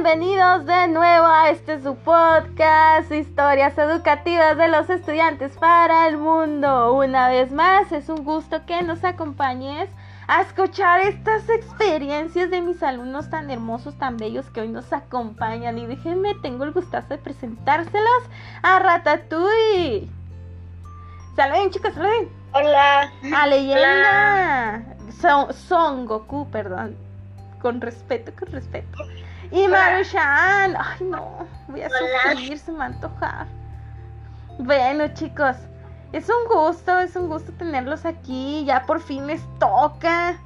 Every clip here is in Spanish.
Bienvenidos de nuevo a este su podcast, Historias Educativas de los Estudiantes para el Mundo. Una vez más, es un gusto que nos acompañes a escuchar estas experiencias de mis alumnos tan hermosos, tan bellos que hoy nos acompañan. Y déjenme, tengo el gustazo de presentárselos a Ratatouille. Saluden, chicos, saluden. Hola. A Leyenda. Son, Son Goku, perdón. Con respeto, con respeto. Y Marushan. Ay, no. Voy a sufrir, se me antojar. Bueno, chicos. Es un gusto, es un gusto tenerlos aquí. Ya por fin les toca.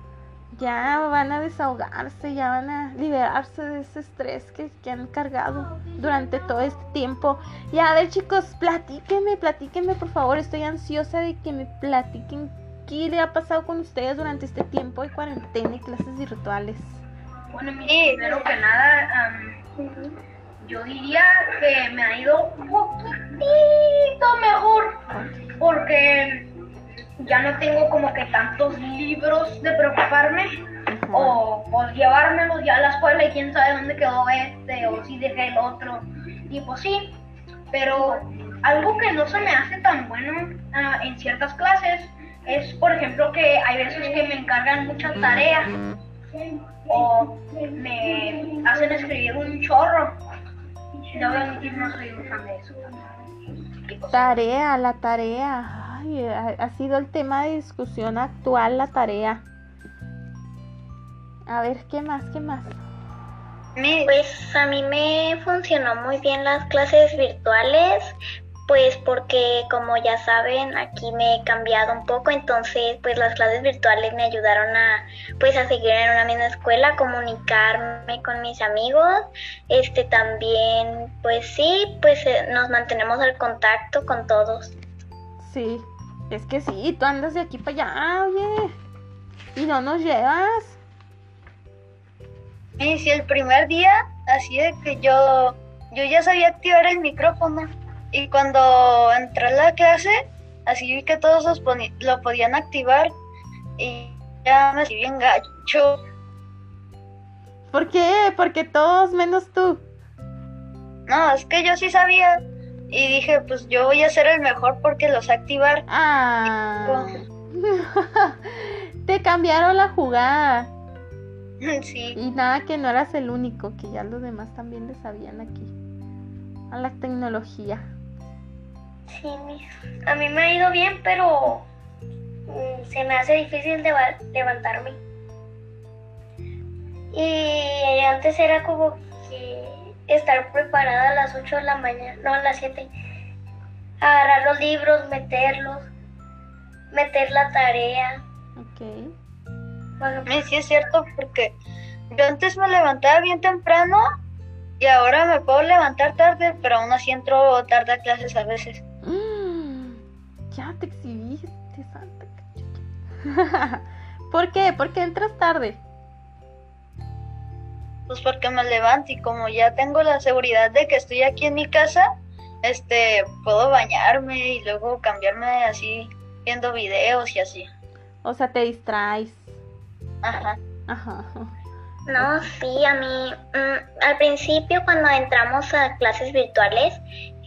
Ya van a desahogarse, ya van a liberarse de ese estrés que, que han cargado durante todo este tiempo. Y a ver, chicos, platíquenme, platíquenme, por favor. Estoy ansiosa de que me platiquen qué le ha pasado con ustedes durante este tiempo de cuarentena y clases virtuales. Bueno, Sí. primero que nada, yo diría que me ha ido un poquitito mejor porque ya no tengo como que tantos libros de preocuparme o pues llevármelos ya a la escuela y quién sabe dónde quedó este o si dejé el otro y pues sí, pero algo que no se me hace tan bueno ah, en ciertas clases es por ejemplo que hay veces que me encargan mucha tarea o me hacen escribir un chorro. Yo voy a admitir, no soy un fan de eso. Tarea, la tarea. Ay, ha, sido el tema de discusión actual, la tarea. A ver, ¿qué más? ¿Qué más? Pues a mí me funcionó muy bien las clases virtuales, pues porque como ya saben, aquí me he cambiado un poco, entonces pues las clases virtuales me ayudaron a pues a seguir en una misma escuela, a comunicarme con mis amigos. Este también pues sí, pues eh, nos mantenemos al contacto con todos. Sí, es que sí, tú andas de aquí para allá, oye. Y no nos llevas. mi- si el primer día, así de que yo, yo ya sabía activar el micrófono. Y cuando entré a la clase, así vi que todos los lo podían activar. Y ya me sentí bien gacho. ¿Por qué? Porque todos menos tú. No, es que yo sí sabía. Y dije, pues yo voy a ser el mejor porque los activar. Ah. Te cambiaron la jugada. sí. Y nada, que no eras el único, que ya los demás también le sabían aquí. A la tecnología. Sí, mis- a mí me ha ido bien, pero mm, se me hace difícil leva- levantarme. Y antes era como que estar preparada a las 8 de la mañana, no a las 7. Agarrar los libros, meterlos, meter la tarea. Ok. Bueno, Sí, sí es cierto porque yo antes me levantaba bien temprano y ahora me puedo levantar tarde, pero aún así entro tarde a clases a veces. Ya te exhibiste, santa cachucha. ¿Por qué? ¿Por qué entras tarde? Pues porque me levanto y como ya tengo la seguridad de que estoy aquí en mi casa, este, puedo bañarme y luego cambiarme así viendo videos y así. O sea, te distraes. Ajá. Ajá. No, sí, a mí mm, al principio cuando entramos a clases virtuales,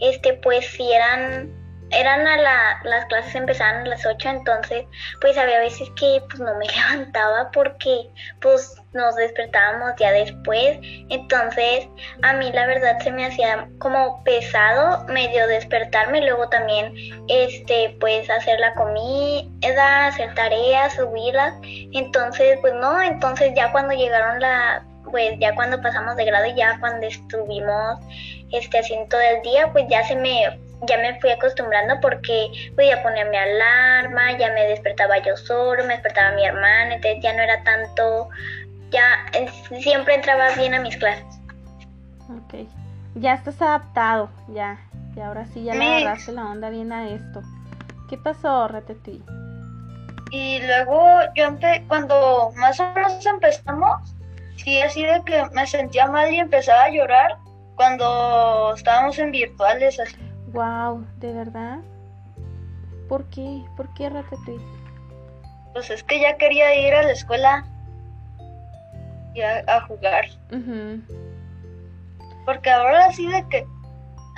este pues sí eran eran a la, las clases empezaban a las 8, entonces pues había veces que pues no me levantaba porque pues nos despertábamos ya después, entonces a mí la verdad se me hacía como pesado medio despertarme, luego también este pues hacer la comida, hacer tareas, subirlas, entonces pues no, entonces ya cuando llegaron la pues ya cuando pasamos de grado y ya cuando estuvimos este haciendo todo el día, pues ya se me ya me fui acostumbrando porque pues ya ponía mi alarma, ya me despertaba yo solo, me despertaba mi hermana, entonces ya no era tanto, ya eh, siempre entraba bien a mis clases. Ok. Ya estás adaptado, ya. Y ahora sí ya le Mix. agarraste la onda bien a esto. ¿Qué pasó, Ratatouille? Y luego yo empe cuando más o menos empezamos, sí así de que me sentía mal y empezaba a llorar cuando estábamos en virtuales así. Wow, ¿de verdad? ¿Por qué? ¿Por qué Ratatouille? Pues es que ya quería ir a la escuela y a, a jugar. Porque ahora sí de que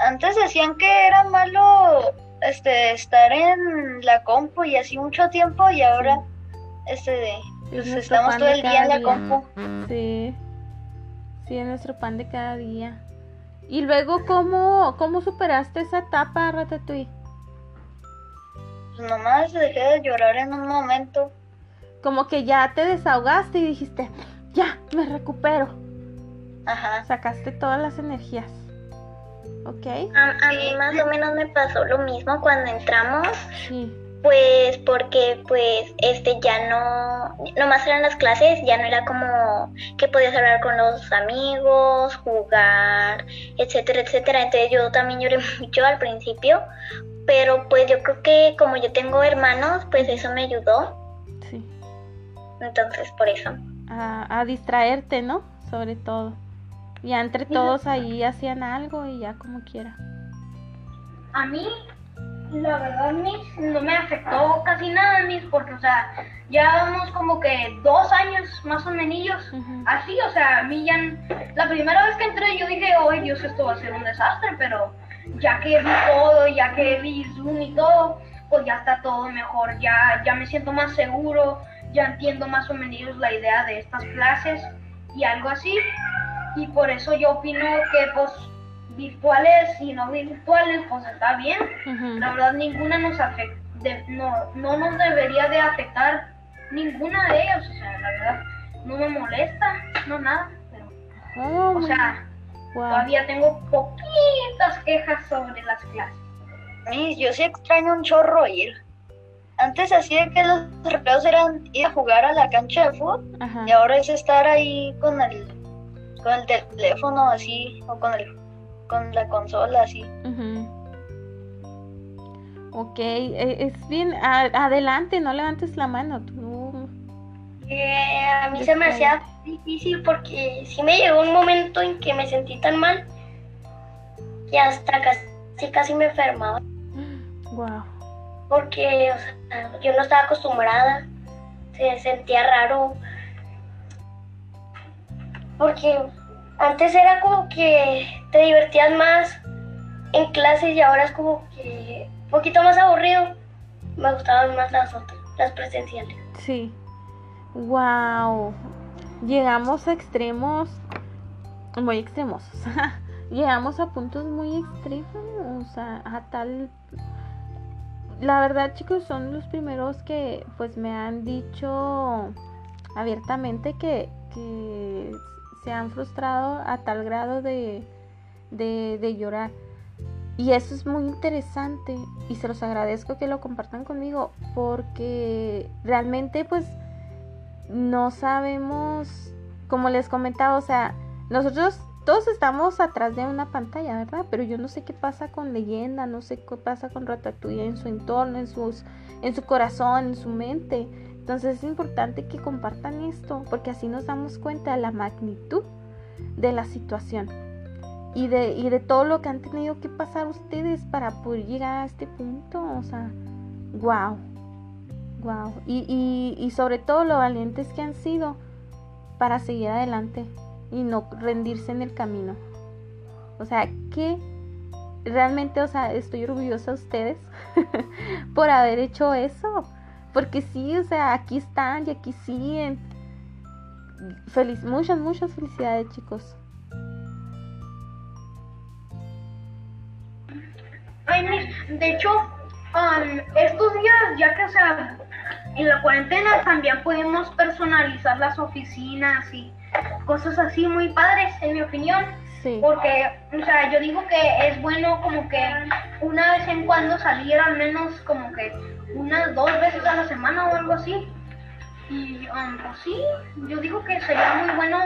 antes decían que era malo este estar en la compu y así mucho tiempo y ahora este Es pues estamos todo el día en cada la compu. Sí. Sí, es nuestro pan de cada día. Y luego, ¿cómo, cómo superaste esa etapa, Ratatouille? Pues nomás dejé de llorar en un momento. Como que ya te desahogaste y dijiste, ya, me recupero. Ajá. Sacaste todas las energías. ¿Ok? A, a mí más o menos me pasó lo mismo cuando entramos, Sí. Pues porque pues este ya no, nomás eran las clases, ya no era como que podías hablar con los amigos, jugar, etcétera, etcétera. Entonces yo también lloré mucho al principio, pero pues yo creo que como yo tengo hermanos, pues eso me ayudó, Sí. entonces por eso. A, a distraerte, ¿no? Sobre todo. Ya entre todos ahí hacían algo y ya como quiera. A mí, la verdad, mis, no me afectó casi nada, mis, porque, o sea, llevamos como que dos años más o menos así, o sea, a mí ya, la primera vez que entré yo dije, ay Dios, esto va a ser un desastre, pero ya que vi todo, ya que vi Zoom y todo, pues ya está todo mejor, ya, ya me siento más seguro, ya entiendo más o menos la idea de estas clases y algo así, y por eso yo opino que pues virtuales y no virtuales pues está bien, la verdad ninguna nos afecta, no, no nos debería de afectar ninguna de ellas, o sea, la verdad no me molesta, no nada, pero, Oh, o sea, wow. todavía tengo poquitas quejas sobre las clases. Mis, yo sí extraño un chorro ir. Antes así de que los recreos eran ir a jugar a la cancha de fútbol Ajá. y ahora es estar ahí con el con el teléfono así o con el con la consola así. Ujú. Ok, e- es bien. a- adelante, no levantes la mano. Tú. Eh, a mí se me hacía difícil porque sí me llegó un momento en que me sentí tan mal que hasta casi, casi me enfermaba Wow. porque o sea, yo no estaba acostumbrada, se sentía raro porque antes era como que te divertías más en clases y ahora es como que un poquito más aburrido. Me gustaban más las otras, las presenciales. Sí. Wow. Llegamos a extremos muy extremos. Llegamos a puntos muy extremos, a, a tal la verdad, chicos, son los primeros que pues me han dicho abiertamente que, que se han frustrado a tal grado de, de, de llorar. Y eso es muy interesante y se los agradezco que lo compartan conmigo porque realmente pues no sabemos, como les comentaba, o sea, nosotros todos estamos atrás de una pantalla, ¿verdad? Pero yo no sé qué pasa con leyenda, no sé qué pasa con Ratatouille en su entorno, en sus en su corazón, en su mente. Entonces es importante que compartan esto porque así nos damos cuenta de la magnitud de la situación y de, y de todo lo que han tenido que pasar ustedes para poder llegar a este punto. O sea, wow, wow. Y, y, y sobre todo lo valientes que han sido para seguir adelante y no rendirse en el camino. O sea, que realmente, o sea, estoy orgullosa de ustedes por haber hecho eso. Porque sí, o sea, aquí están y aquí siguen. Feliz, muchas, muchas felicidades, chicos. Ay, mis, de hecho, um, estos días, ya que o sea, en la cuarentena también podemos personalizar las oficinas y cosas así muy padres, en mi opinión. Sí. Porque, o sea, yo digo que es bueno como que una vez en cuando salir al menos como que unas dos veces a la semana o algo así. Y um, pues sí, yo digo que sería muy bueno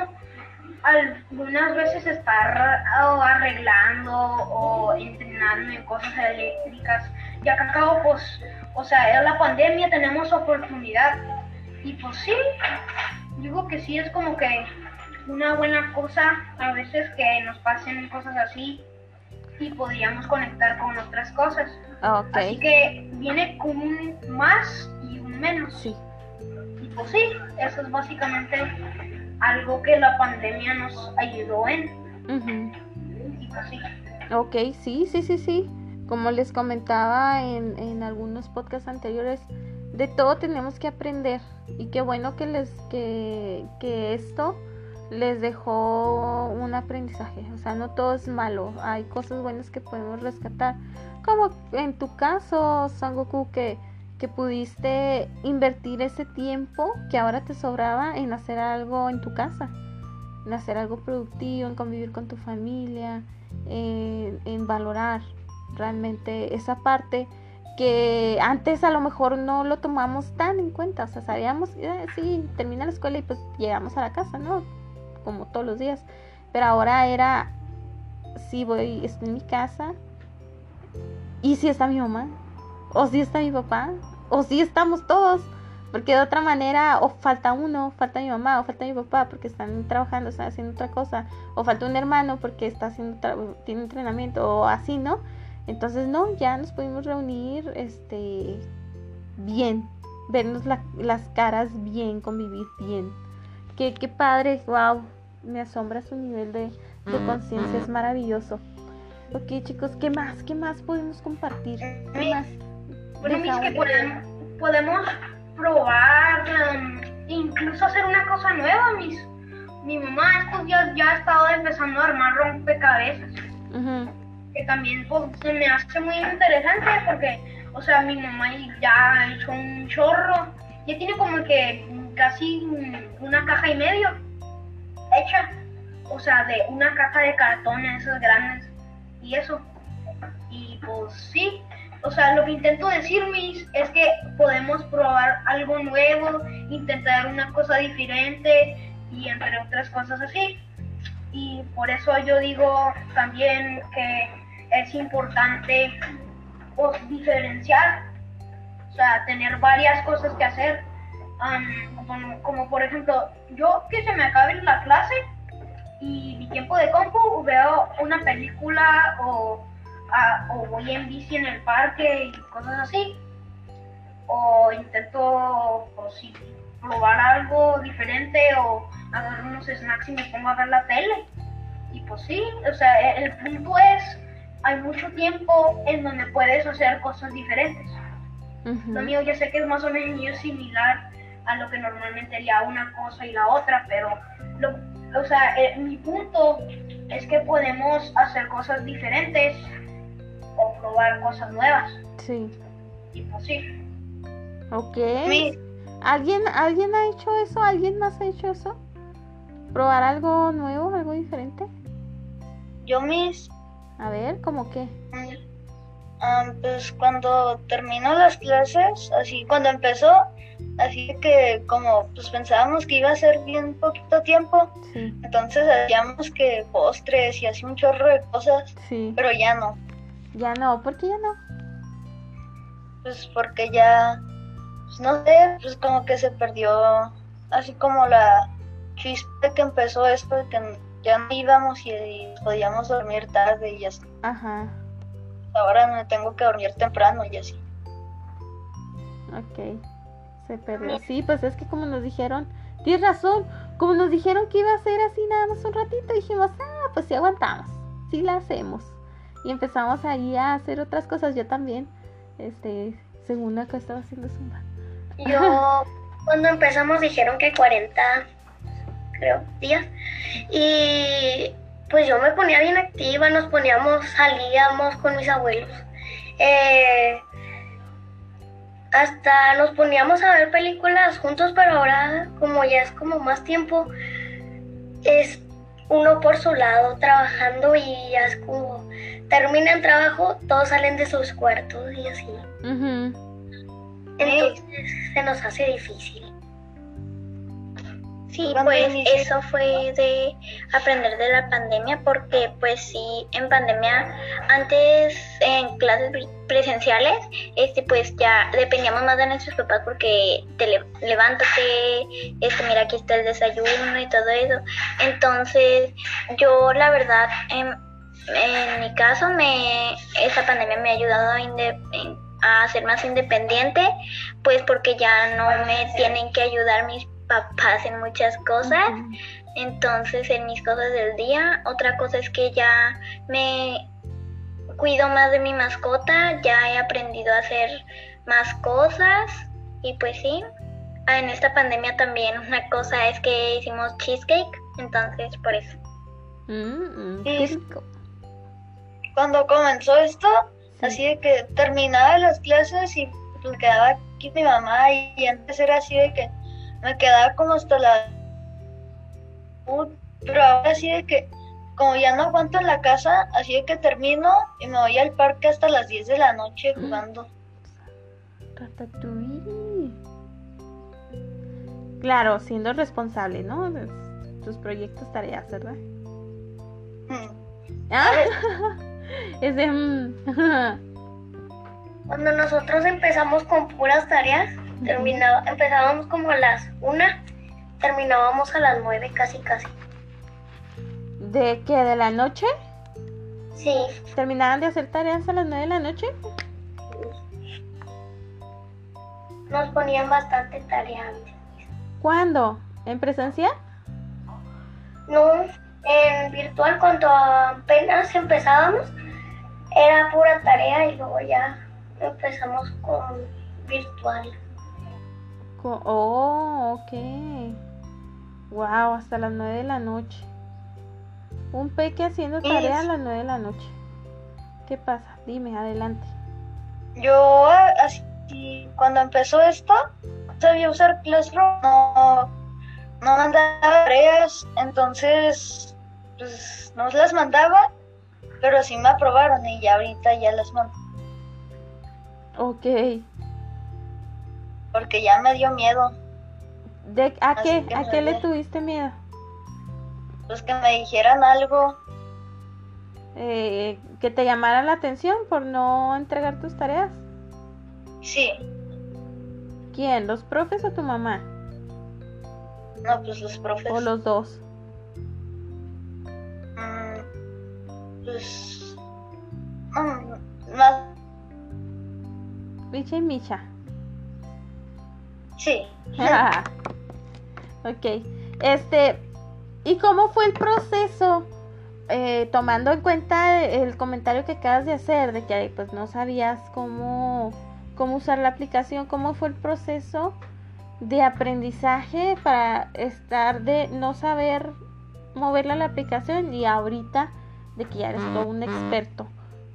algunas veces estar arreglando o entrenando en cosas eléctricas. Ya que acabo, pues, o sea, es la pandemia, tenemos oportunidad. Y pues sí, digo que sí es como que una buena cosa a veces que nos pasen cosas así y podríamos conectar con otras cosas. Ok. Así que viene con un más y un menos. Sí. Y pues sí, eso es básicamente algo que la pandemia nos ayudó en. Así. Ok, sí, sí, sí, sí. Como les comentaba en, en algunos podcasts anteriores, de todo tenemos que aprender. Y qué bueno que les que, que esto les dejó un aprendizaje. O sea, no todo es malo. Hay cosas buenas que podemos rescatar. Como en tu caso, Sangoku, que, que pudiste invertir ese tiempo que ahora te sobraba en hacer algo en tu casa. En hacer algo productivo, en convivir con tu familia, en, valorar realmente esa parte que antes a lo mejor no lo tomamos tan en cuenta, o sea, sabíamos, eh, sí, termina la escuela y pues llegamos a la casa, ¿no? Como todos los días, pero ahora era, sí voy, estoy en mi casa, y si está mi mamá, o si está mi papá, o si estamos todos, porque de otra manera, o falta uno, falta mi mamá, o falta mi papá porque están trabajando, están haciendo otra cosa, o falta un hermano porque está haciendo, tiene entrenamiento, o así, ¿no? Entonces, no, ya nos pudimos reunir este bien, vernos las caras bien, convivir bien. Qué, qué padre, wow, me asombra su nivel de, de conciencia, es maravilloso. Ok, chicos, ¿qué más? ¿Qué más podemos compartir? ¿Qué más? Mis que podemos, podemos probar, um, incluso hacer una cosa nueva, mis. Mi mamá estos días ya ha estado empezando a armar rompecabezas. Que también pues, se me hace muy interesante porque, o sea, mi mamá ya ha hecho un chorro, ya tiene como que casi una caja y medio hecha, o sea, de una caja de cartón, esos grandes, y eso. Y pues sí, o sea, lo que intento decir, mis, es que podemos probar algo nuevo, intentar una cosa diferente y entre otras cosas así. Y por eso yo digo también que es importante pues, diferenciar, o sea, tener varias cosas que hacer. Um, como, por ejemplo, yo que se me acabe la clase y mi tiempo de compu, veo una película o, a, o voy en bici en el parque y cosas así. O intento pues, sí, probar algo diferente o agarrar unos snacks y me pongo a ver la tele. Y pues sí, o sea, el punto es hay mucho tiempo en donde puedes hacer cosas diferentes. Lo mío yo sé que es más o menos similar a lo que normalmente haría una cosa y la otra, pero lo, o sea, eh, mi punto es que podemos hacer cosas diferentes probar cosas nuevas. Sí. Y pues sí. Ok. Mi- ¿Alguien, ¿Alguien ha hecho eso? ¿Alguien más ha hecho eso? ¿Probar algo nuevo, algo diferente? yo mis A ver, ¿cómo qué? Ah, pues cuando terminó las clases, así cuando empezó, así que como pues pensábamos que iba a ser bien poquito tiempo, Sí, entonces hacíamos que postres y así un chorro de cosas, sí. pero ya no, Ya no, ¿por qué ya no? pues porque ya, pues no sé, pues como que se perdió, así como la chispa que empezó esto de que ya no íbamos y, y podíamos dormir tarde y así. Ajá, Ahora me tengo que dormir temprano y así. ok. Se perdió. Sí, pues es que como nos dijeron, tienes razón, como nos dijeron que iba a ser así nada más un ratito, dijimos, ah, pues sí aguantamos, sí la hacemos. Y empezamos ahí a hacer otras cosas, yo también, este, según acá estaba haciendo zumba. Yo, cuando empezamos, dijeron que 40, creo, días. Y pues yo me ponía bien activa, nos poníamos, salíamos con mis abuelos. Eh, hasta nos poníamos a ver películas juntos, pero ahora, como ya es como más tiempo, es uno por su lado trabajando y ya es como termina el trabajo, todos salen de sus cuartos y así. Entonces se nos hace difícil. Sí, ¿Cuándo pues eso fue de aprender de la pandemia porque pues sí, en pandemia antes en clases pre- presenciales, este pues ya dependíamos más de nuestros papás porque te le- levántate, este mira aquí está el desayuno y todo eso. Entonces, yo la verdad en, en mi caso me esta pandemia me ha ayudado a, inde- en- a ser más independiente, pues porque ya no me tienen que ayudar mis papás en muchas cosas. Entonces, en mis cosas del día, otra cosa es que ya me cuido más de mi mascota, ya he aprendido a hacer más cosas y pues sí. Ah, en esta pandemia también una cosa es que hicimos cheesecake, entonces por eso. Mm, qué rico. Cuando comenzó esto, así de que terminaba las clases y me quedaba aquí mi mamá y, antes era así de que me quedaba como hasta la... Pero ahora así de que como ya no aguanto en la casa, así de que termino y me voy al parque hasta las 10 de la noche jugando. Claro, siendo responsable, ¿no? Tus proyectos, tareas, ¿verdad? Mm. Ah, es de... mm, Cuando nosotros empezamos con puras tareas, terminaba, empezábamos como a las una, terminábamos a las nueve casi casi. ¿De qué? ¿De la noche? Sí, ¿Terminaban de hacer tareas a las 9 de la noche? nos ponían bastante tarea antes. ¿Cuándo? ¿En presencial? No, en virtual cuando apenas empezábamos era pura tarea y luego ya empezamos con virtual. Oh, ok. Wow, hasta las 9 de la noche. Un peque haciendo tarea a las 9 de la noche. ¿Qué pasa? Dime, adelante. Yo así, cuando empezó esto, sabía usar Classroom, no, no mandaba tareas, entonces pues no las mandaba, pero sí me aprobaron y ya ahorita ya las mando, Ok. porque ya me dio miedo, ¿De, ¿A Así qué? que ¿A qué le tuviste miedo? pues que me dijeran algo, Eh, ¿Que te llamara la atención por no entregar tus tareas? sí, ¿Quién? ¿Los profes o tu mamá? no pues los profes, ¿O los dos? Pues mm, más, Micha y Micha. sí, ok. Este, ¿y cómo fue el proceso? Eh, tomando en cuenta el comentario que acabas de hacer, de que pues no sabías cómo, cómo usar la aplicación, ¿cómo fue el proceso de aprendizaje para estar de no saber moverla la aplicación y ahorita de que ya eres todo un experto?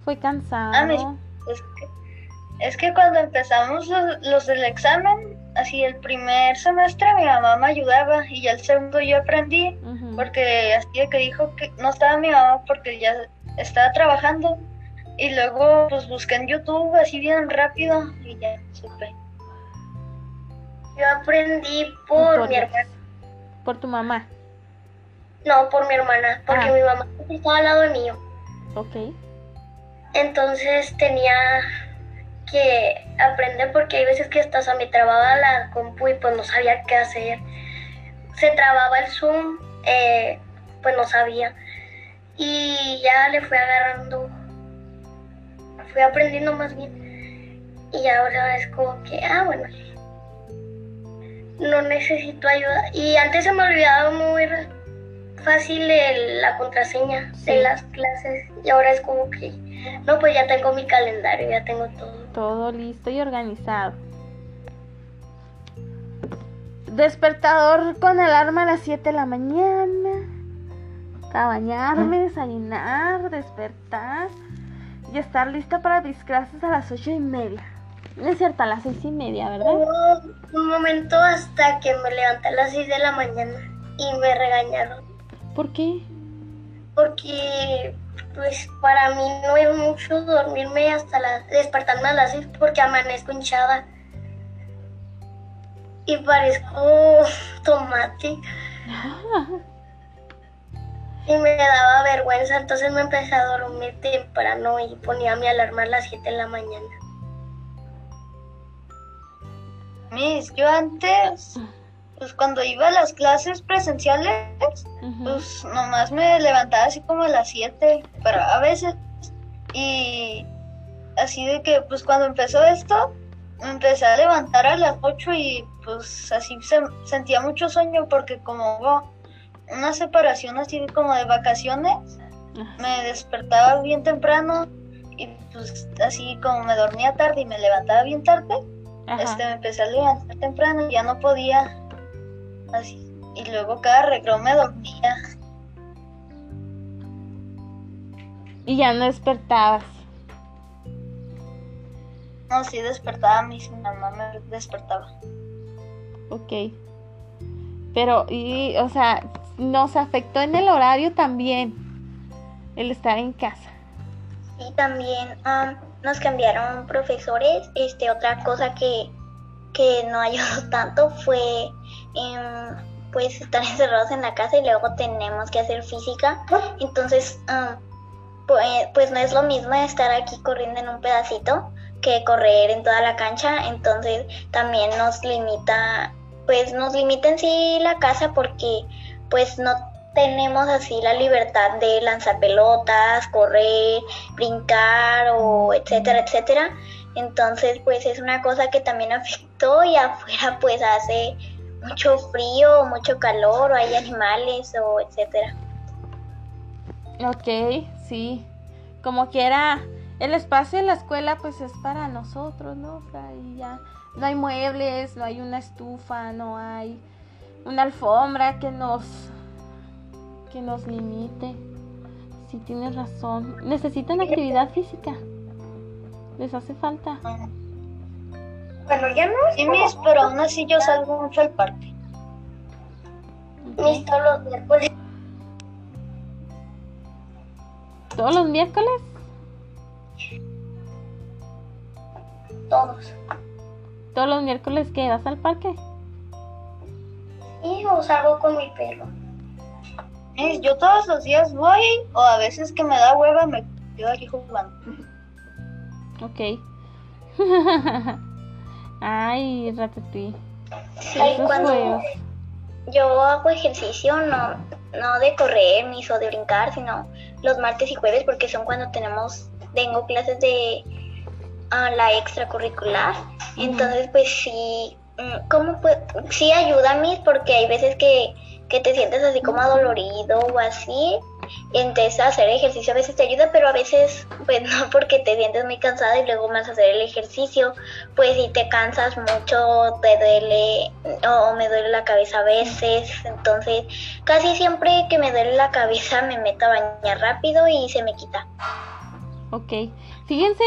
¿Fue cansado? Ah, me- Es que, es que cuando empezamos los, los del examen, así el primer semestre mi mamá me ayudaba y ya el segundo yo aprendí porque así de que dijo que no estaba mi mamá porque ya estaba trabajando y luego pues busqué en YouTube así bien rápido y ya supe. Yo aprendí por Por mi hermana, Por tu mamá. No por mi hermana, porque Ah. mi mamá estaba al lado mío. Ok. Entonces tenía que aprender porque hay veces que hasta se me trababa la compu y pues no sabía qué hacer. Se trababa el Zoom, eh, pues no sabía. Y ya le fui agarrando, fui aprendiendo más bien. Y ahora es como que, ah, bueno, no necesito ayuda. Y antes se me olvidaba muy ra- fácil el- la contraseña Sí. de las clases. Y ahora es como que, no, pues ya tengo mi calendario, ya tengo todo. Todo listo y organizado. Despertador con alarma a las 7 de la mañana. A bañarme, desayunar, despertar y estar lista para mis clases a las 8 y media. No es cierto, a las 6 y media, ¿verdad? Hubo un momento hasta que me levanté a las 6 de la mañana y me regañaron. ¿Por qué? Porque, pues, para mí no es mucho dormirme hasta las, despertarme a las 6 porque amanezco hinchada. Y parezco tomate. Y me daba vergüenza, entonces me empecé a dormir temprano y ponía mi alarma a las 7 de la mañana. Mis, yo antes, pues cuando iba a las clases presenciales. Pues nomás me levantaba así como a las 7, pero a veces. Y así de que, pues cuando empezó esto, me empecé a levantar a las 8 y pues así se, sentía mucho sueño porque como hubo una separación así como de vacaciones, me despertaba bien temprano y pues así como me dormía tarde y me levantaba bien tarde, Ajá. este me empecé a levantar temprano y ya no podía así y luego cada recreo me dormía. Y ya no despertabas. No, sí despertaba, mi mamá me despertaba. Ok. Pero, y, o sea, nos afectó en el horario también el estar en casa. Y también am, nos cambiaron profesores. Este, otra cosa que, que no ayudó tanto fue em, pues estar encerrados en la casa y luego tenemos que hacer física. Entonces, pues, pues no es lo mismo estar aquí corriendo en un pedacito que correr en toda la cancha. Entonces también nos limita, pues nos limita en sí la casa porque pues no tenemos así la libertad de lanzar pelotas, correr, brincar o etcétera, etcétera. Entonces, pues es una cosa que también afectó y afuera pues hace mucho frío, mucho calor, o hay animales o etcétera. Ok, sí. Como quiera, el espacio de la escuela pues es para nosotros, ¿no? O sea, y ya no hay muebles, no hay una estufa, no hay una alfombra que nos que nos limite. Sí, tienes razón. Necesitan actividad física. Les hace falta. Bueno, ya no Sí, mis, pero aún así yo salgo mucho al parque. mis todos los miércoles. ¿Todos los miércoles? Todos. ¿Todos los miércoles que vas al parque? Y o salgo con mi perro. Mis, yo todos los días voy o a veces que me da hueva me quedo aquí jugando. Ok. Ay, Ratatouille. Sí, Esos cuando juegos. yo hago ejercicio, no, no de correr ni o de brincar, sino los martes y jueves, porque son cuando tenemos, tengo clases de ah, la extracurricular. Entonces, pues sí, mm, ¿cómo fue? Sí ayuda a mí, porque hay veces que, que te sientes así como adolorido o así. Entonces hacer ejercicio a veces te ayuda, pero a veces pues no porque te sientes muy cansada y luego más hacer el ejercicio, pues si te cansas mucho, te duele o me duele la cabeza a veces. Entonces casi siempre que me duele la cabeza me meto a bañar rápido y se me quita. Ok. Fíjense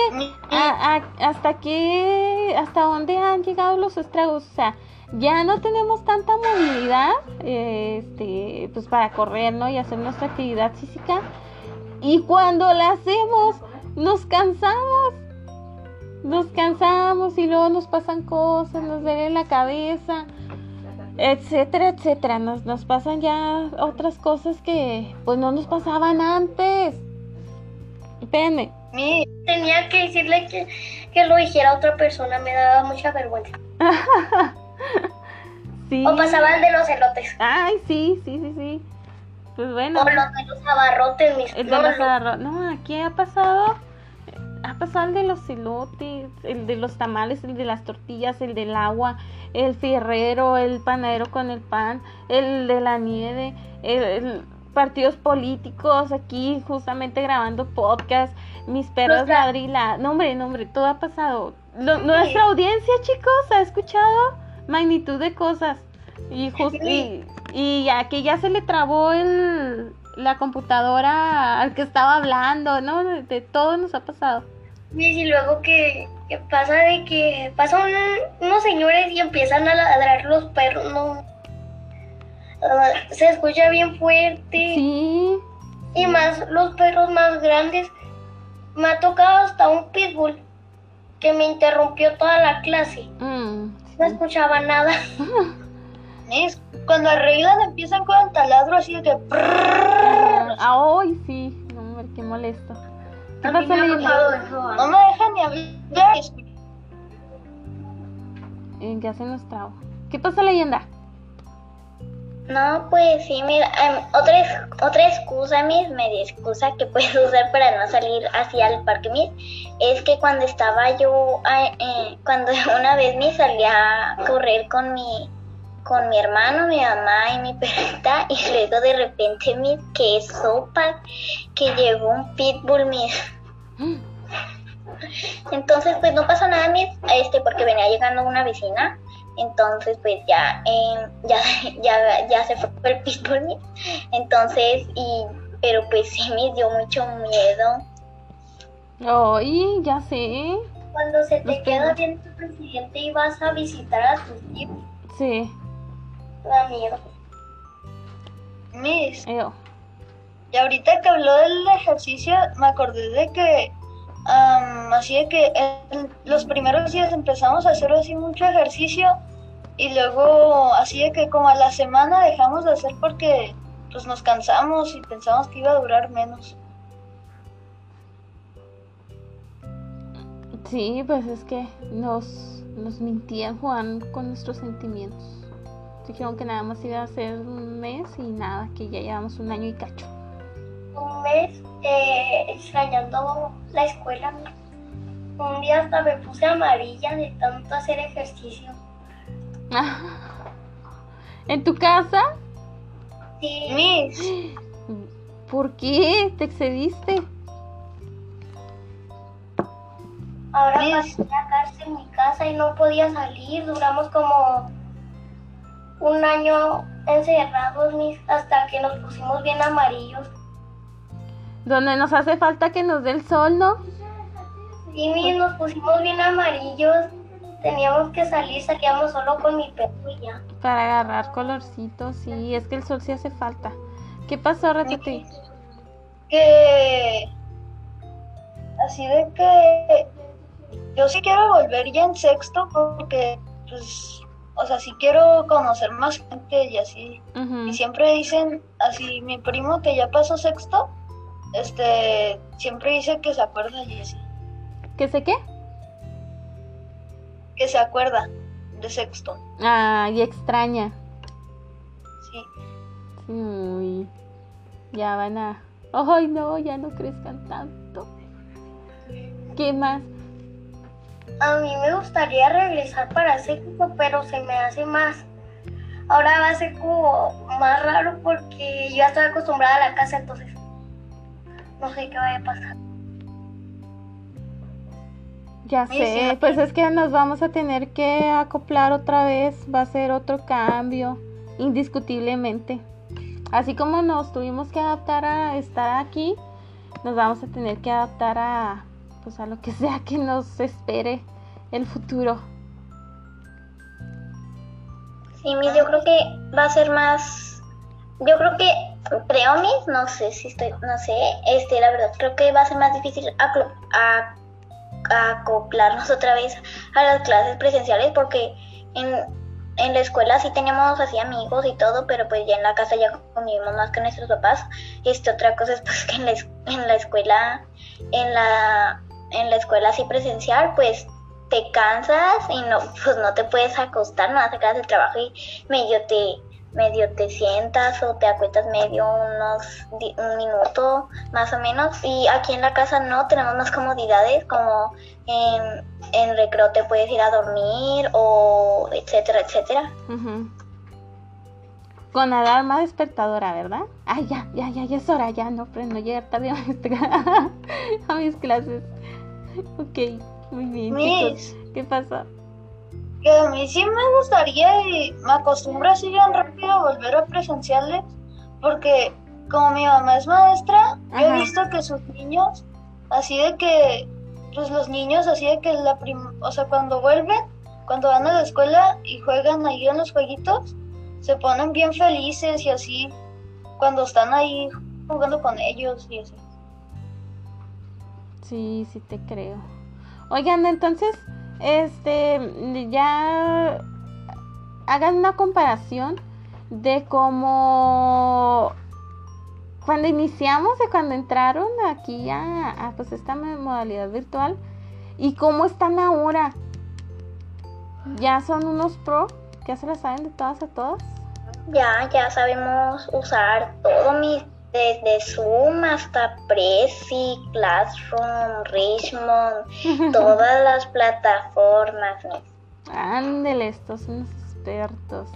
a- a- hasta qué, hasta dónde han llegado los estragos. O sea, ya no tenemos tanta movilidad, este, pues para correr, ¿no? Y hacer nuestra actividad física. Y cuando la hacemos, nos cansamos. Nos cansamos y luego nos pasan cosas, nos duele la cabeza, etcétera, etcétera. Nos, nos pasan ya otras cosas que pues no nos pasaban antes. Espérenme. Mi, Tenía que decirle que, que lo dijera a otra persona, me daba mucha vergüenza. Sí. O pasaba el de los elotes. Ay, sí, sí, sí, sí. Pues bueno. O los de los abarrotes, mis El de los lo- arro- No, aquí ha pasado. Ha pasado el de los elotes, el de los tamales, el de las tortillas, el del agua, el fierrero, el panadero con el pan, el de la nieve, el, el- partidos políticos aquí justamente grabando podcast, mis perros Nuestra- ladrila. No, hombre, no, hombre, todo ha pasado. Lo- nuestra audiencia, chicos, ha escuchado magnitud de cosas. Y, jus- y, y ya que ya se le trabó el, la computadora al que estaba hablando, ¿no? De, de todo nos ha pasado. Y luego que, que pasa de que pasan unos señores y empiezan a ladrar los perros, no. Ah, se escucha bien fuerte. Sí, Y más los perros más grandes. Me ha tocado hasta un pitbull que me interrumpió toda la clase. mm, No escuchaba nada. mis, cuando arreglan empiezan con el taladro así de que... ah, hoy sí, no, hombre, qué molesto. ¿Qué A pasa, me pasado. No me dejan ni hablar. Eh, se nos trabó. ¿Qué pasa, leyenda? No, pues sí, mira, em, otra, otra excusa, mis, media excusa que puedes usar para no salir hacia el parque, mis, es que cuando estaba yo, eh, cuando una vez me salía a correr con mi, con mi hermano, mi mamá y mi perrita, y luego de repente, mis, que sopa, que llegó un pitbull, mis. Entonces, pues no pasó nada, mis, este, porque venía llegando una vecina entonces pues ya eh, ya ya ya se fue el pitbull entonces y pero pues sí me dio mucho miedo Ay, ya sé. Cuando se te queda bien tu presidente y vas a visitar a tus tíos, Sí. da miedo. Miss, Eo. y ahorita que habló del ejercicio, me acordé de que, am, así de que en los primeros días empezamos a hacer así mucho ejercicio y luego así de que como a la semana dejamos de hacer porque pues nos cansamos y pensamos que iba a durar menos. Sí, pues es que nos, nos mintían jugando con nuestros sentimientos. Dijeron que nada más iba a ser un mes y nada, que ya llevamos un año y cacho. Un mes eh, extrañando la escuela. Un día hasta me puse amarilla de tanto hacer ejercicio. ¿En tu casa? Sí, Miss, ¿Por qué? ¿Te excediste? ahora pasé la cárcel en mi casa y no podía salir. Duramos como un año encerrados mis, hasta que nos pusimos bien amarillos. Donde nos hace falta que nos dé el sol, ¿no? Sí, mis, nos pusimos bien amarillos. Teníamos que salir, salíamos solo con mi perro y ya. Para agarrar colorcitos, sí, es que el sol sí hace falta. ¿Qué pasó, Ratati? que así de que yo sí quiero volver ya en sexto porque pues o sea sí quiero conocer más gente y así y siempre dicen así mi primo que ya pasó sexto este siempre dice que se acuerda y así ¿Qué sé qué? Que se acuerda de sexto Ay, extraña. sí Sí, uy. Ya van a. Ay, no, ya no crezcan tanto. ¿Qué más? A mí me gustaría regresar para sexto, pero se me hace más. Ahora va a ser como más raro porque yo ya estoy acostumbrada a la casa, entonces no sé qué vaya a pasar. Ya sé, pues es que nos vamos a tener que acoplar otra vez, va a ser otro cambio, indiscutiblemente. Así como nos tuvimos que adaptar a estar aquí, nos vamos a tener que adaptar a pues a lo que sea que nos espere el futuro. sí mis, yo creo que va a ser más yo creo que creo mis no sé si estoy no sé este la verdad creo que va a ser más difícil aclo- a- acoplarnos otra vez a las clases presenciales porque en, en la escuela sí teníamos así amigos y todo, pero pues ya en la casa ya convivimos más que nuestros papás. Este, otra cosa es pues que en la, en la escuela, en la, en la escuela así presencial, pues te cansas y no, pues no te puedes acostar, no sacar del trabajo y medio te, medio te sientas o te acuestas medio unos un minuto más o menos y aquí en la casa no tenemos más comodidades como en, en recreo te puedes ir a dormir o etcétera etcétera Ujú. Con alarma despertadora, ¿verdad? Ay, ya, ya, ya, ya es hora, ya no, pero no llegar tarde a, a mis clases. Ok, muy bien, chicos. ¿Qué pasó? Que a mí sí me gustaría y me acostumbro así bien rápido a volver a presenciales, porque como mi mamá es maestra, yo he visto que sus niños, así de que, pues los niños así de que la prim o sea, cuando vuelven, cuando van a la escuela y juegan ahí en los jueguitos, se ponen bien felices y así, cuando están ahí jugando con ellos y así. Sí, sí te creo. Oigan, entonces, este, ya hagan una comparación de cómo cuando iniciamos, de cuando entraron aquí a, pues esta modalidad virtual y cómo están ahora. Ya son unos pro, ya se la saben de todas a todas. Ya, ya sabemos usar todo, mis, desde Zoom hasta Prezi, Classroom, Richmond, todas las plataformas. Ándele, estos son expertos.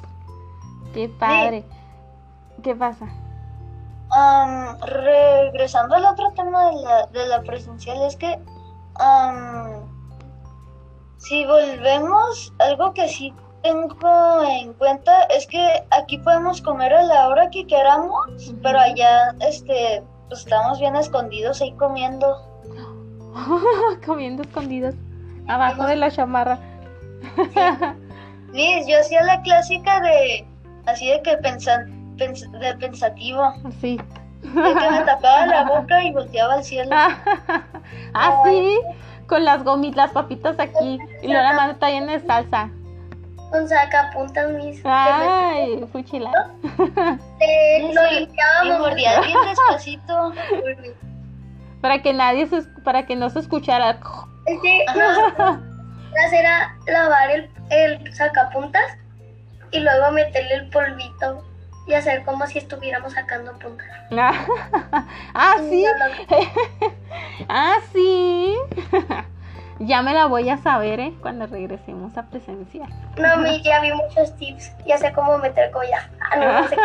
Qué padre. ¿Qué pasa? Am, regresando al otro tema de la, de la presencial, es que am, si volvemos, algo que sí tengo en cuenta es que aquí podemos comer a la hora que queramos, pero allá este, pues estamos bien escondidos ahí comiendo. Comiendo escondidos. Abajo de la chamarra. Liz, yo hacía la clásica de, así de que pensan, pens- de pensativo, Sí. de que me tapaba la boca y volteaba al cielo. ah, sí. Con las gomitas, las papitas aquí. Y luego la mano está llena de salsa. Con sacapuntas mis. Ay, fuchila. Eh, Sí, lo sí. Y limpiábamos. mordía bien despacito. Para que nadie se, para que no se escuchara. Es que nosotros era lavar el, el sacapuntas y luego meterle el polvito y hacer como si estuviéramos sacando puntas. ah, sí. Ah, sí. Ya me la voy a saber, ¿eh? Cuando regresemos a presencial. No, mi, ya vi muchos tips. Ya sé cómo meter collar. Ah, no, no sé.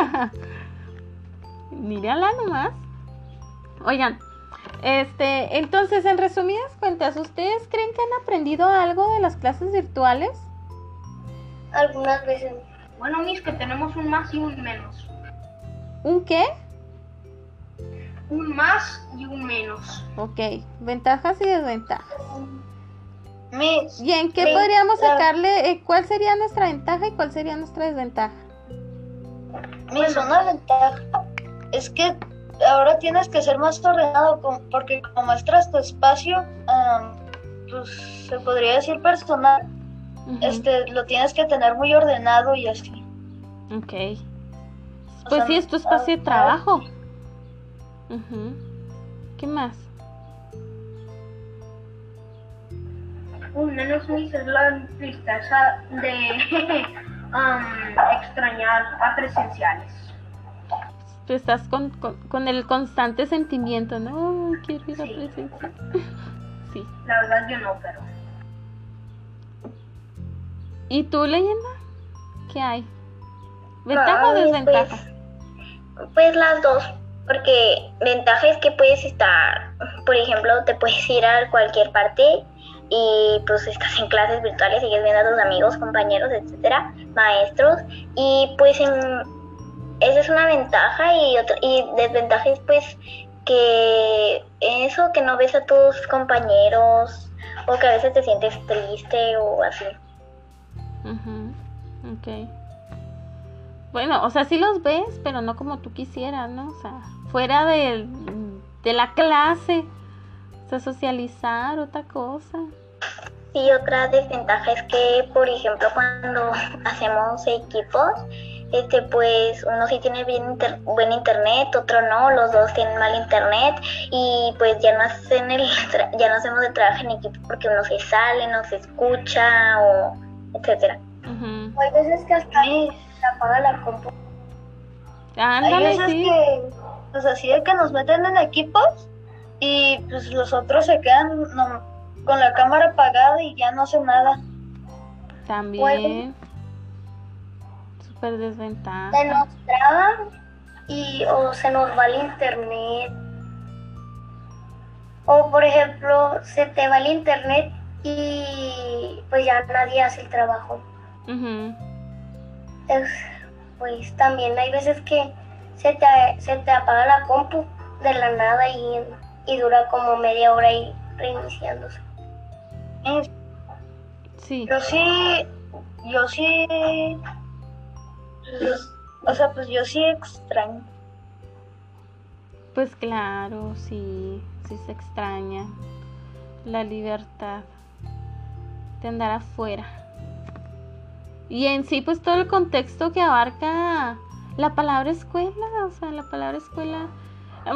Mírala nomás. Oigan, este, entonces, en resumidas cuentas, ¿ustedes creen que han aprendido algo de las clases virtuales? Algunas veces. Bueno, mis que tenemos un más y un menos. ¿Un qué? Un más y un menos. Ok, ventajas y desventajas. Miss, ¿Y en qué podríamos sacarle, eh, cuál sería nuestra ventaja y cuál sería nuestra desventaja? Miss, una ventaja es que ahora tienes que ser más ordenado porque como muestras tu espacio, am, pues se podría decir personal, este, lo tienes que tener muy ordenado y así. Ok. O Pues sea, sí, es tu espacio de trabajo. Ujú. ¿Qué más? Un menos mis es la tristeza de am, extrañar a presenciales. Tú estás con, con, con el constante sentimiento, ¿no? Quiero ir a Sí. presencial. Sí. La verdad yo no, pero ¿Y tú, leyenda? ¿Qué hay? ¿Ventaja o Ay, desventaja? Pues, pues las dos, porque ventaja es que puedes estar, por ejemplo, te puedes ir a cualquier parte y pues estás en clases virtuales, sigues viendo a tus amigos, compañeros, etcétera, maestros, y pues en, esa es una ventaja y otra, y desventaja es pues que eso que no ves a tus compañeros o que a veces te sientes triste o así. Ujú, Ok. Bueno, o sea, sí los ves, pero no como tú quisieras, ¿no? O sea, fuera del- de la clase. O sea, socializar, otra cosa. Y otra desventaja es que, por ejemplo, cuando hacemos equipos, este, pues uno sí tiene bien inter- buen internet, otro no, los dos tienen mal internet y pues ya no hacen el tra- ya no hacemos el trabajo en equipo porque uno se sale, no se escucha o etcétera. Hay veces que hasta se apaga la compu. hay veces sí. que, pues así de que nos meten en equipos y pues los otros se quedan no- con la cámara apagada y ya no hacen nada. También. Súper Se desventaja. nos traba y o se nos va el internet. O por ejemplo, se te va el internet y pues ya nadie hace el trabajo. Es- pues también hay veces que se te, se te apaga la compu de la nada y, y dura como media hora ahí reiniciándose. Miss, Sí. Yo sí, yo sí, pues, o sea, pues yo sí extraño. Pues claro, sí. Sí se extraña. La libertad de andar afuera. Y en sí, pues todo el contexto que abarca la palabra escuela, o sea, la palabra escuela.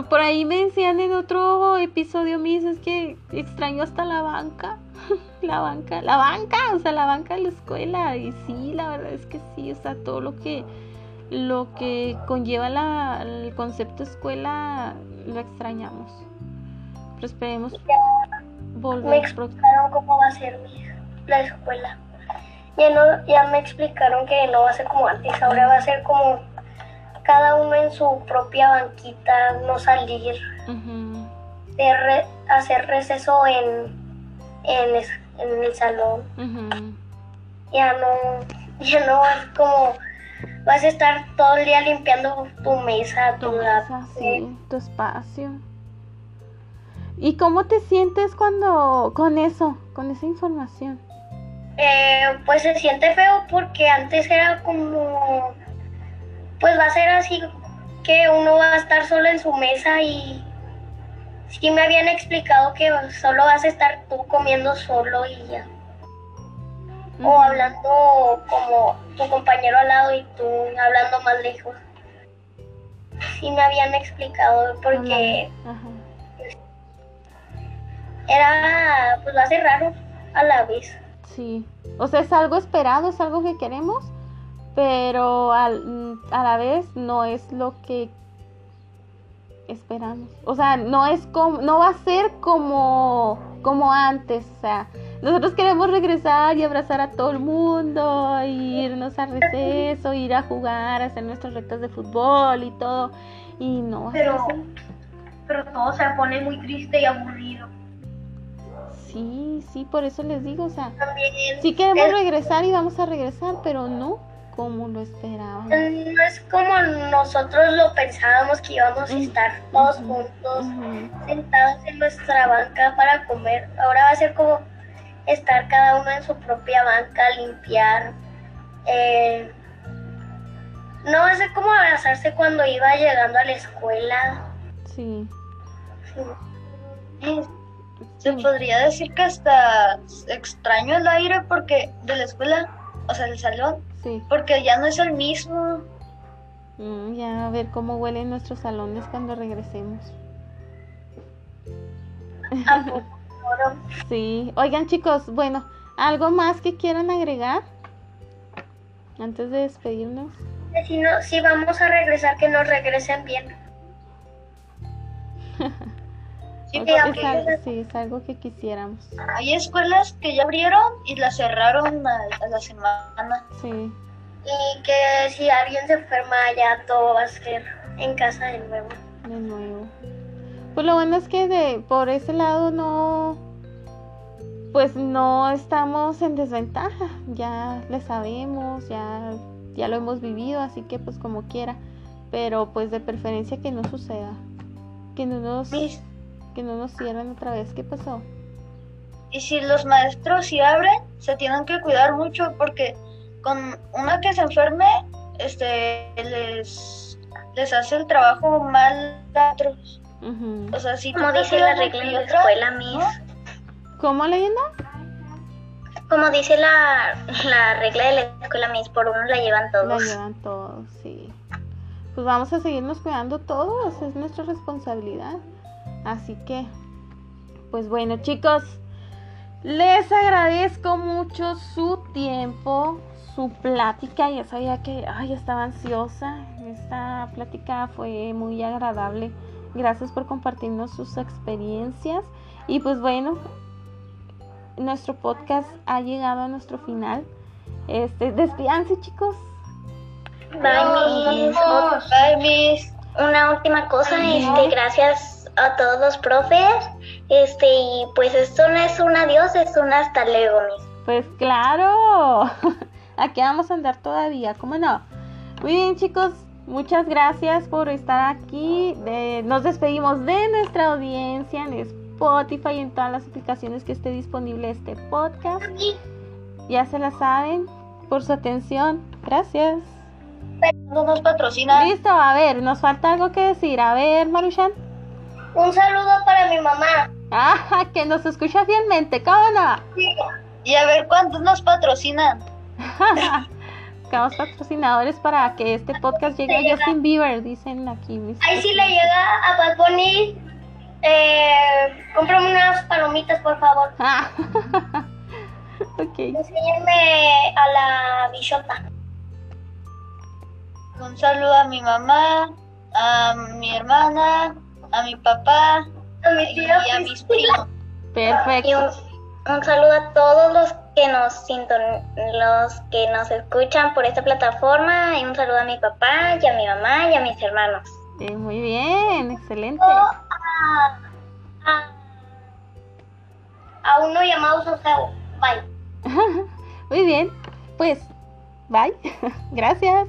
Por ahí me decían en otro episodio mis, es que extraño hasta la banca, la banca, la banca, o sea, la banca de la escuela. Y sí, la verdad es que sí, o sea, todo lo que, lo que conlleva la, el concepto escuela lo extrañamos. Pero esperemos volver. Me explicaron cómo va a ser la escuela. Ya, no, ya me explicaron que no va a ser como antes, ahora va a ser como cada uno en su propia banquita, no salir, de re- hacer receso en, en, es- en el salón. Ya no, ya no es como vas a estar todo el día limpiando tu mesa, tu, Tu mesa, sí, tu espacio. ¿Y cómo te sientes cuando con eso, con esa información? Eh, pues se siente feo porque antes era como, pues va a ser así que uno va a estar solo en su mesa y sí me habían explicado que solo vas a estar tú comiendo solo y ya. O hablando como tu compañero al lado y tú hablando más lejos. Sí me habían explicado porque Ajá. era, pues va a ser raro a la vez. Sí, o sea, es algo esperado, es algo que queremos, pero al- a la vez no es lo que esperamos. O sea, no es como, no va a ser como, como antes. O sea, nosotros queremos regresar y abrazar a todo el mundo, y irnos a receso, ir a jugar, hacer nuestras rectas de fútbol y todo. Y no Pero, así. pero todo se pone muy triste y aburrido. Sí, sí, por eso les digo, o sea, También sí queremos es- regresar y vamos a regresar, pero no como lo esperábamos. No es como nosotros lo pensábamos que íbamos a estar todos juntos, sentados en nuestra banca para comer. Ahora va a ser como estar cada uno en su propia banca, limpiar. eh, no va a ser como abrazarse cuando iba llegando a la escuela. Sí. Se podría decir que hasta extraño el aire porque de la escuela, o sea, del salón, Sí. porque ya no es el mismo. Mm, ya a ver cómo huelen nuestros salones cuando regresemos. A futuro. Sí. Oigan chicos, bueno, ¿algo más que quieran agregar? Antes de despedirnos. Si, no, si vamos a regresar, que nos regresen bien. Sí, Es algo, sí, es algo que quisiéramos. hay escuelas que ya abrieron y las cerraron a, a la semana. Sí. Y que si alguien se enferma ya todo va a ser en casa de nuevo. De nuevo. Pues lo bueno es que de por ese lado no pues no estamos en desventaja. Ya le sabemos, ya ya lo hemos vivido, así que pues como quiera, pero pues de preferencia que no suceda. Que no nos que no nos cierren otra vez. ¿Qué pasó? Y si los maestros si abren, se tienen que cuidar mucho porque con una que se enferme, este, les, les hace el trabajo mal a otros. O sea, si Como dice la regla en la otra, escuela, Miss. ¿no? ¿Cómo leyenda? Como dice la, la regla de la escuela, Miss, por uno la llevan La todos. llevan todos, sí. Pues vamos a seguirnos cuidando todos, es nuestra responsabilidad. Así que, pues bueno, chicos, les agradezco mucho su tiempo, su plática. Ya sabía que, ay, estaba ansiosa. Esta plática fue muy agradable. Gracias por compartirnos sus experiencias. Y pues bueno, nuestro podcast ha llegado a nuestro final. Este, despídanse, chicos. Bye, Miss. Bye, Miss. Una última cosa, este, gracias a todos los profes. Este, y pues esto no es un adiós, es un hasta luego, Miss. Pues claro, aquí vamos a andar todavía, ¿cómo no? Muy bien chicos, muchas gracias por estar aquí. Nos despedimos de nuestra audiencia en Spotify y en todas las aplicaciones que esté disponible este podcast. Ya se la saben por su atención. Gracias. No nos patrocina. Listo, a ver, nos falta algo que decir. A ver, Maruchan. Un saludo para mi mamá. Ah, que nos escucha fielmente, ¿cómo no? Y a ver cuántos nos patrocinan. Buscamos patrocinadores para que este podcast llegue a Justin Bieber, dicen aquí mis Ahí si le llega a Bad Bunny, eh, cómprame unas palomitas, por favor. Ah, ok. Enséñame a la bichota. un saludo a mi mamá, a mi hermana, a mi papá A mi y tía a mis primos. Y Perfecto. un, un saludo a todos los que nos sinton- los que nos escuchan por esta plataforma y un saludo a mi papá y a mi mamá y a mis hermanos. Eh, muy bien, excelente. a, a, a uno llamado Santiago. Bye. Muy bien. Pues, bye. Gracias.